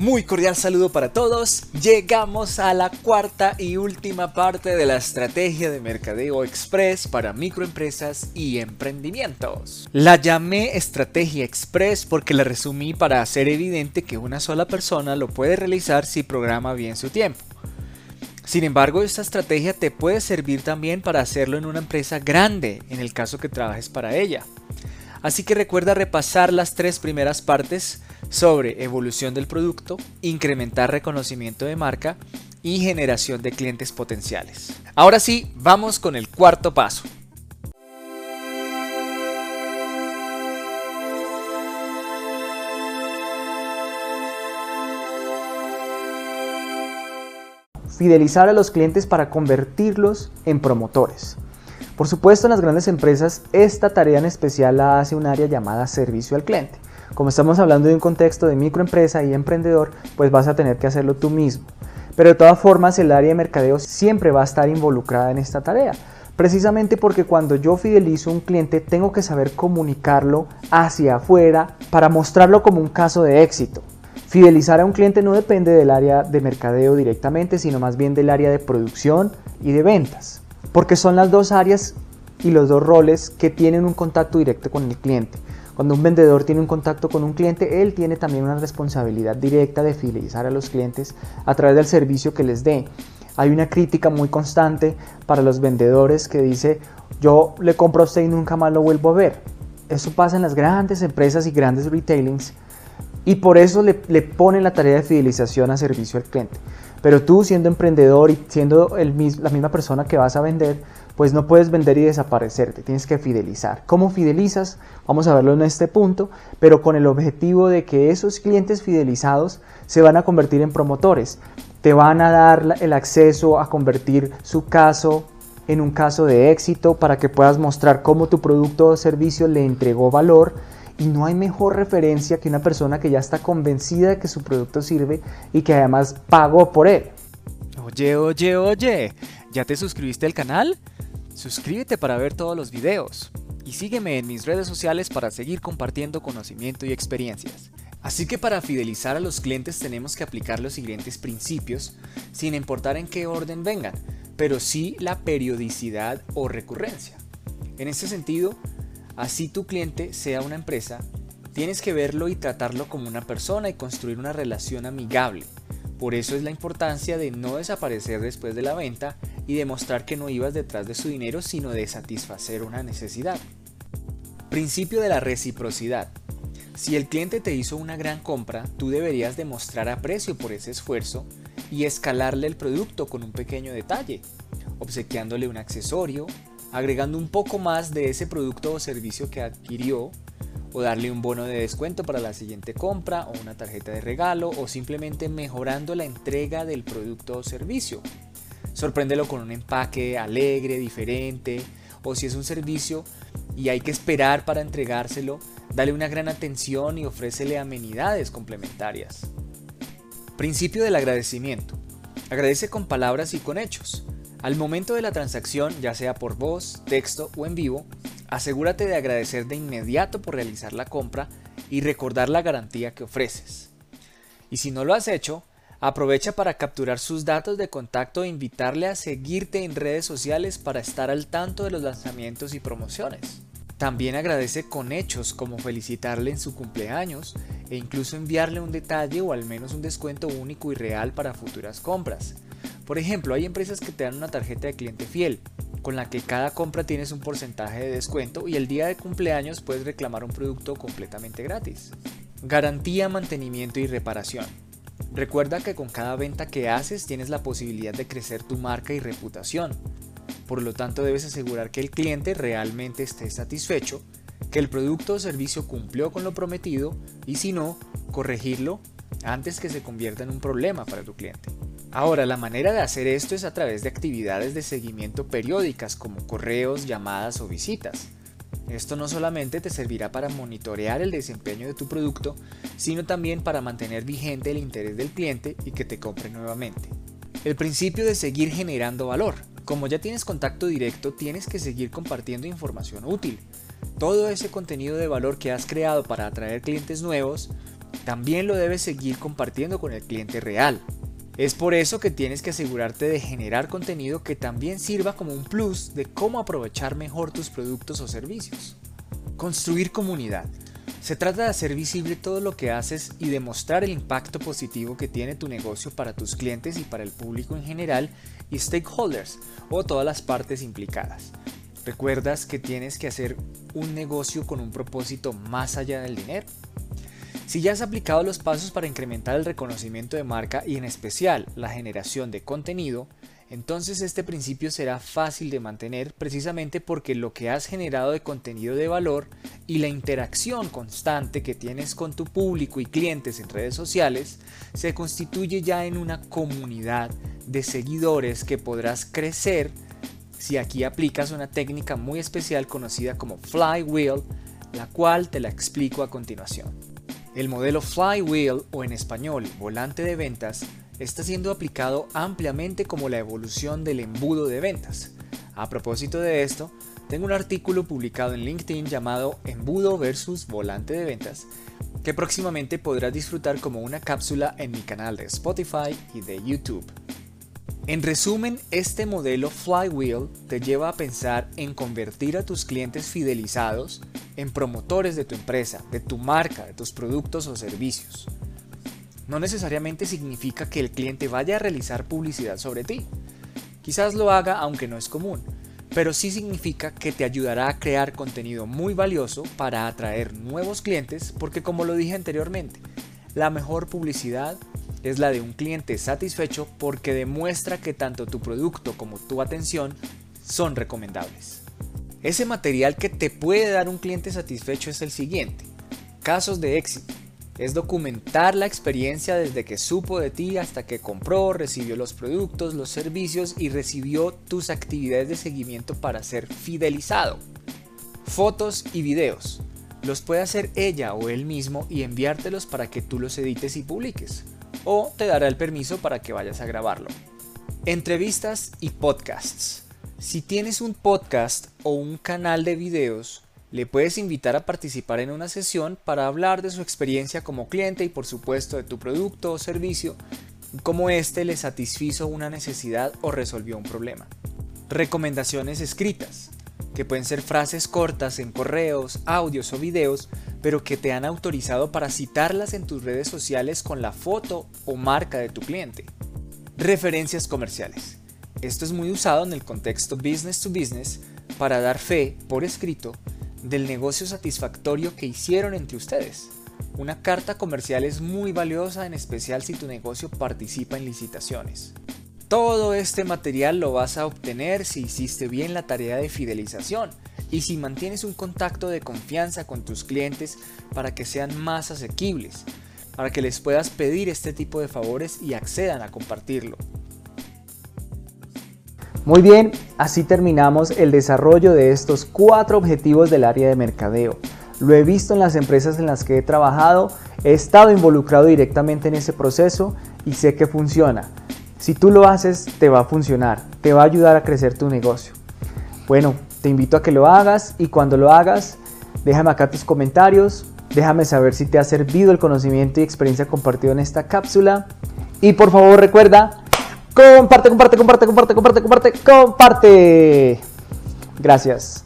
Muy cordial saludo para todos. Llegamos a la cuarta y última parte de la estrategia de mercadeo express para microempresas y emprendimientos. La llamé estrategia express porque la resumí para hacer evidente que una sola persona lo puede realizar si programa bien su tiempo. Sin embargo, esta estrategia te puede servir también para hacerlo en una empresa grande, en el caso que trabajes para ella. Así que recuerda repasar las tres primeras partes sobre evolución del producto, incrementar reconocimiento de marca y generación de clientes potenciales. Ahora sí, vamos con el cuarto paso. Fidelizar a los clientes para convertirlos en promotores. Por supuesto, en las grandes empresas, esta tarea en especial la hace un área llamada servicio al cliente. Como estamos hablando de un contexto de microempresa y emprendedor, pues vas a tener que hacerlo tú mismo. Pero de todas formas, el área de mercadeo siempre va a estar involucrada en esta tarea. Precisamente porque cuando yo fidelizo a un cliente tengo que saber comunicarlo hacia afuera para mostrarlo como un caso de éxito. Fidelizar a un cliente no depende del área de mercadeo directamente, sino más bien del área de producción y de ventas. Porque son las dos áreas y los dos roles que tienen un contacto directo con el cliente. Cuando un vendedor tiene un contacto con un cliente, él tiene también una responsabilidad directa de fidelizar a los clientes a través del servicio que les dé. Hay una crítica muy constante para los vendedores que dice, yo le compro a usted y nunca más lo vuelvo a ver. Eso pasa en las grandes empresas y grandes retailings y por eso le, le ponen la tarea de fidelización a servicio al cliente. Pero tú siendo emprendedor y siendo la misma persona que vas a vender, pues no puedes vender y desaparecerte, tienes que fidelizar. ¿Cómo fidelizas? Vamos a verlo en este punto, pero con el objetivo de que esos clientes fidelizados se van a convertir en promotores, te van a dar el acceso a convertir su caso en un caso de éxito para que puedas mostrar cómo tu producto o servicio le entregó valor y no hay mejor referencia que una persona que ya está convencida de que su producto sirve y que además pagó por él. Oye, oye, oye, ¿ya te suscribiste al canal? Suscríbete para ver todos los videos y sígueme en mis redes sociales para seguir compartiendo conocimiento y experiencias. Así que para fidelizar a los clientes tenemos que aplicar los siguientes principios sin importar en qué orden vengan, pero sí la periodicidad o recurrencia. En este sentido, así tu cliente sea una empresa, tienes que verlo y tratarlo como una persona y construir una relación amigable. Por eso es la importancia de no desaparecer después de la venta y demostrar que no ibas detrás de su dinero sino de satisfacer una necesidad. Principio de la reciprocidad. Si el cliente te hizo una gran compra, tú deberías demostrar aprecio por ese esfuerzo y escalarle el producto con un pequeño detalle, obsequiándole un accesorio, agregando un poco más de ese producto o servicio que adquirió, o darle un bono de descuento para la siguiente compra o una tarjeta de regalo o simplemente mejorando la entrega del producto o servicio. Sorpréndelo con un empaque alegre, diferente, o si es un servicio y hay que esperar para entregárselo, dale una gran atención y ofrécele amenidades complementarias. Principio del agradecimiento. Agradece con palabras y con hechos. Al momento de la transacción, ya sea por voz, texto o en vivo, asegúrate de agradecer de inmediato por realizar la compra y recordar la garantía que ofreces. Y si no lo has hecho, Aprovecha para capturar sus datos de contacto e invitarle a seguirte en redes sociales para estar al tanto de los lanzamientos y promociones. También agradece con hechos como felicitarle en su cumpleaños e incluso enviarle un detalle o al menos un descuento único y real para futuras compras. Por ejemplo, hay empresas que te dan una tarjeta de cliente fiel, con la que cada compra tienes un porcentaje de descuento y el día de cumpleaños puedes reclamar un producto completamente gratis. Garantía, mantenimiento y reparación. Recuerda que con cada venta que haces tienes la posibilidad de crecer tu marca y reputación. Por lo tanto debes asegurar que el cliente realmente esté satisfecho, que el producto o servicio cumplió con lo prometido y si no, corregirlo antes que se convierta en un problema para tu cliente. Ahora, la manera de hacer esto es a través de actividades de seguimiento periódicas como correos, llamadas o visitas. Esto no solamente te servirá para monitorear el desempeño de tu producto, sino también para mantener vigente el interés del cliente y que te compre nuevamente. El principio de seguir generando valor. Como ya tienes contacto directo, tienes que seguir compartiendo información útil. Todo ese contenido de valor que has creado para atraer clientes nuevos, también lo debes seguir compartiendo con el cliente real. Es por eso que tienes que asegurarte de generar contenido que también sirva como un plus de cómo aprovechar mejor tus productos o servicios. Construir comunidad. Se trata de hacer visible todo lo que haces y demostrar el impacto positivo que tiene tu negocio para tus clientes y para el público en general y stakeholders o todas las partes implicadas. ¿Recuerdas que tienes que hacer un negocio con un propósito más allá del dinero? Si ya has aplicado los pasos para incrementar el reconocimiento de marca y en especial la generación de contenido, entonces este principio será fácil de mantener precisamente porque lo que has generado de contenido de valor y la interacción constante que tienes con tu público y clientes en redes sociales se constituye ya en una comunidad de seguidores que podrás crecer si aquí aplicas una técnica muy especial conocida como flywheel, la cual te la explico a continuación. El modelo flywheel o en español volante de ventas está siendo aplicado ampliamente como la evolución del embudo de ventas. A propósito de esto, tengo un artículo publicado en LinkedIn llamado Embudo versus volante de ventas, que próximamente podrás disfrutar como una cápsula en mi canal de Spotify y de YouTube. En resumen, este modelo flywheel te lleva a pensar en convertir a tus clientes fidelizados en promotores de tu empresa, de tu marca, de tus productos o servicios. No necesariamente significa que el cliente vaya a realizar publicidad sobre ti. Quizás lo haga aunque no es común, pero sí significa que te ayudará a crear contenido muy valioso para atraer nuevos clientes porque como lo dije anteriormente, la mejor publicidad es la de un cliente satisfecho porque demuestra que tanto tu producto como tu atención son recomendables. Ese material que te puede dar un cliente satisfecho es el siguiente. Casos de éxito. Es documentar la experiencia desde que supo de ti hasta que compró, recibió los productos, los servicios y recibió tus actividades de seguimiento para ser fidelizado. Fotos y videos. Los puede hacer ella o él mismo y enviártelos para que tú los edites y publiques o te dará el permiso para que vayas a grabarlo. Entrevistas y podcasts. Si tienes un podcast o un canal de videos, le puedes invitar a participar en una sesión para hablar de su experiencia como cliente y por supuesto de tu producto o servicio, cómo éste le satisfizo una necesidad o resolvió un problema. Recomendaciones escritas, que pueden ser frases cortas en correos, audios o videos pero que te han autorizado para citarlas en tus redes sociales con la foto o marca de tu cliente. Referencias comerciales. Esto es muy usado en el contexto business to business para dar fe, por escrito, del negocio satisfactorio que hicieron entre ustedes. Una carta comercial es muy valiosa en especial si tu negocio participa en licitaciones. Todo este material lo vas a obtener si hiciste bien la tarea de fidelización y si mantienes un contacto de confianza con tus clientes para que sean más asequibles, para que les puedas pedir este tipo de favores y accedan a compartirlo. Muy bien, así terminamos el desarrollo de estos cuatro objetivos del área de mercadeo. Lo he visto en las empresas en las que he trabajado, he estado involucrado directamente en ese proceso y sé que funciona. Si tú lo haces, te va a funcionar, te va a ayudar a crecer tu negocio. Bueno, te invito a que lo hagas y cuando lo hagas, déjame acá tus comentarios, déjame saber si te ha servido el conocimiento y experiencia compartido en esta cápsula. Y por favor recuerda, comparte, comparte, comparte, comparte, comparte, comparte, comparte. Gracias.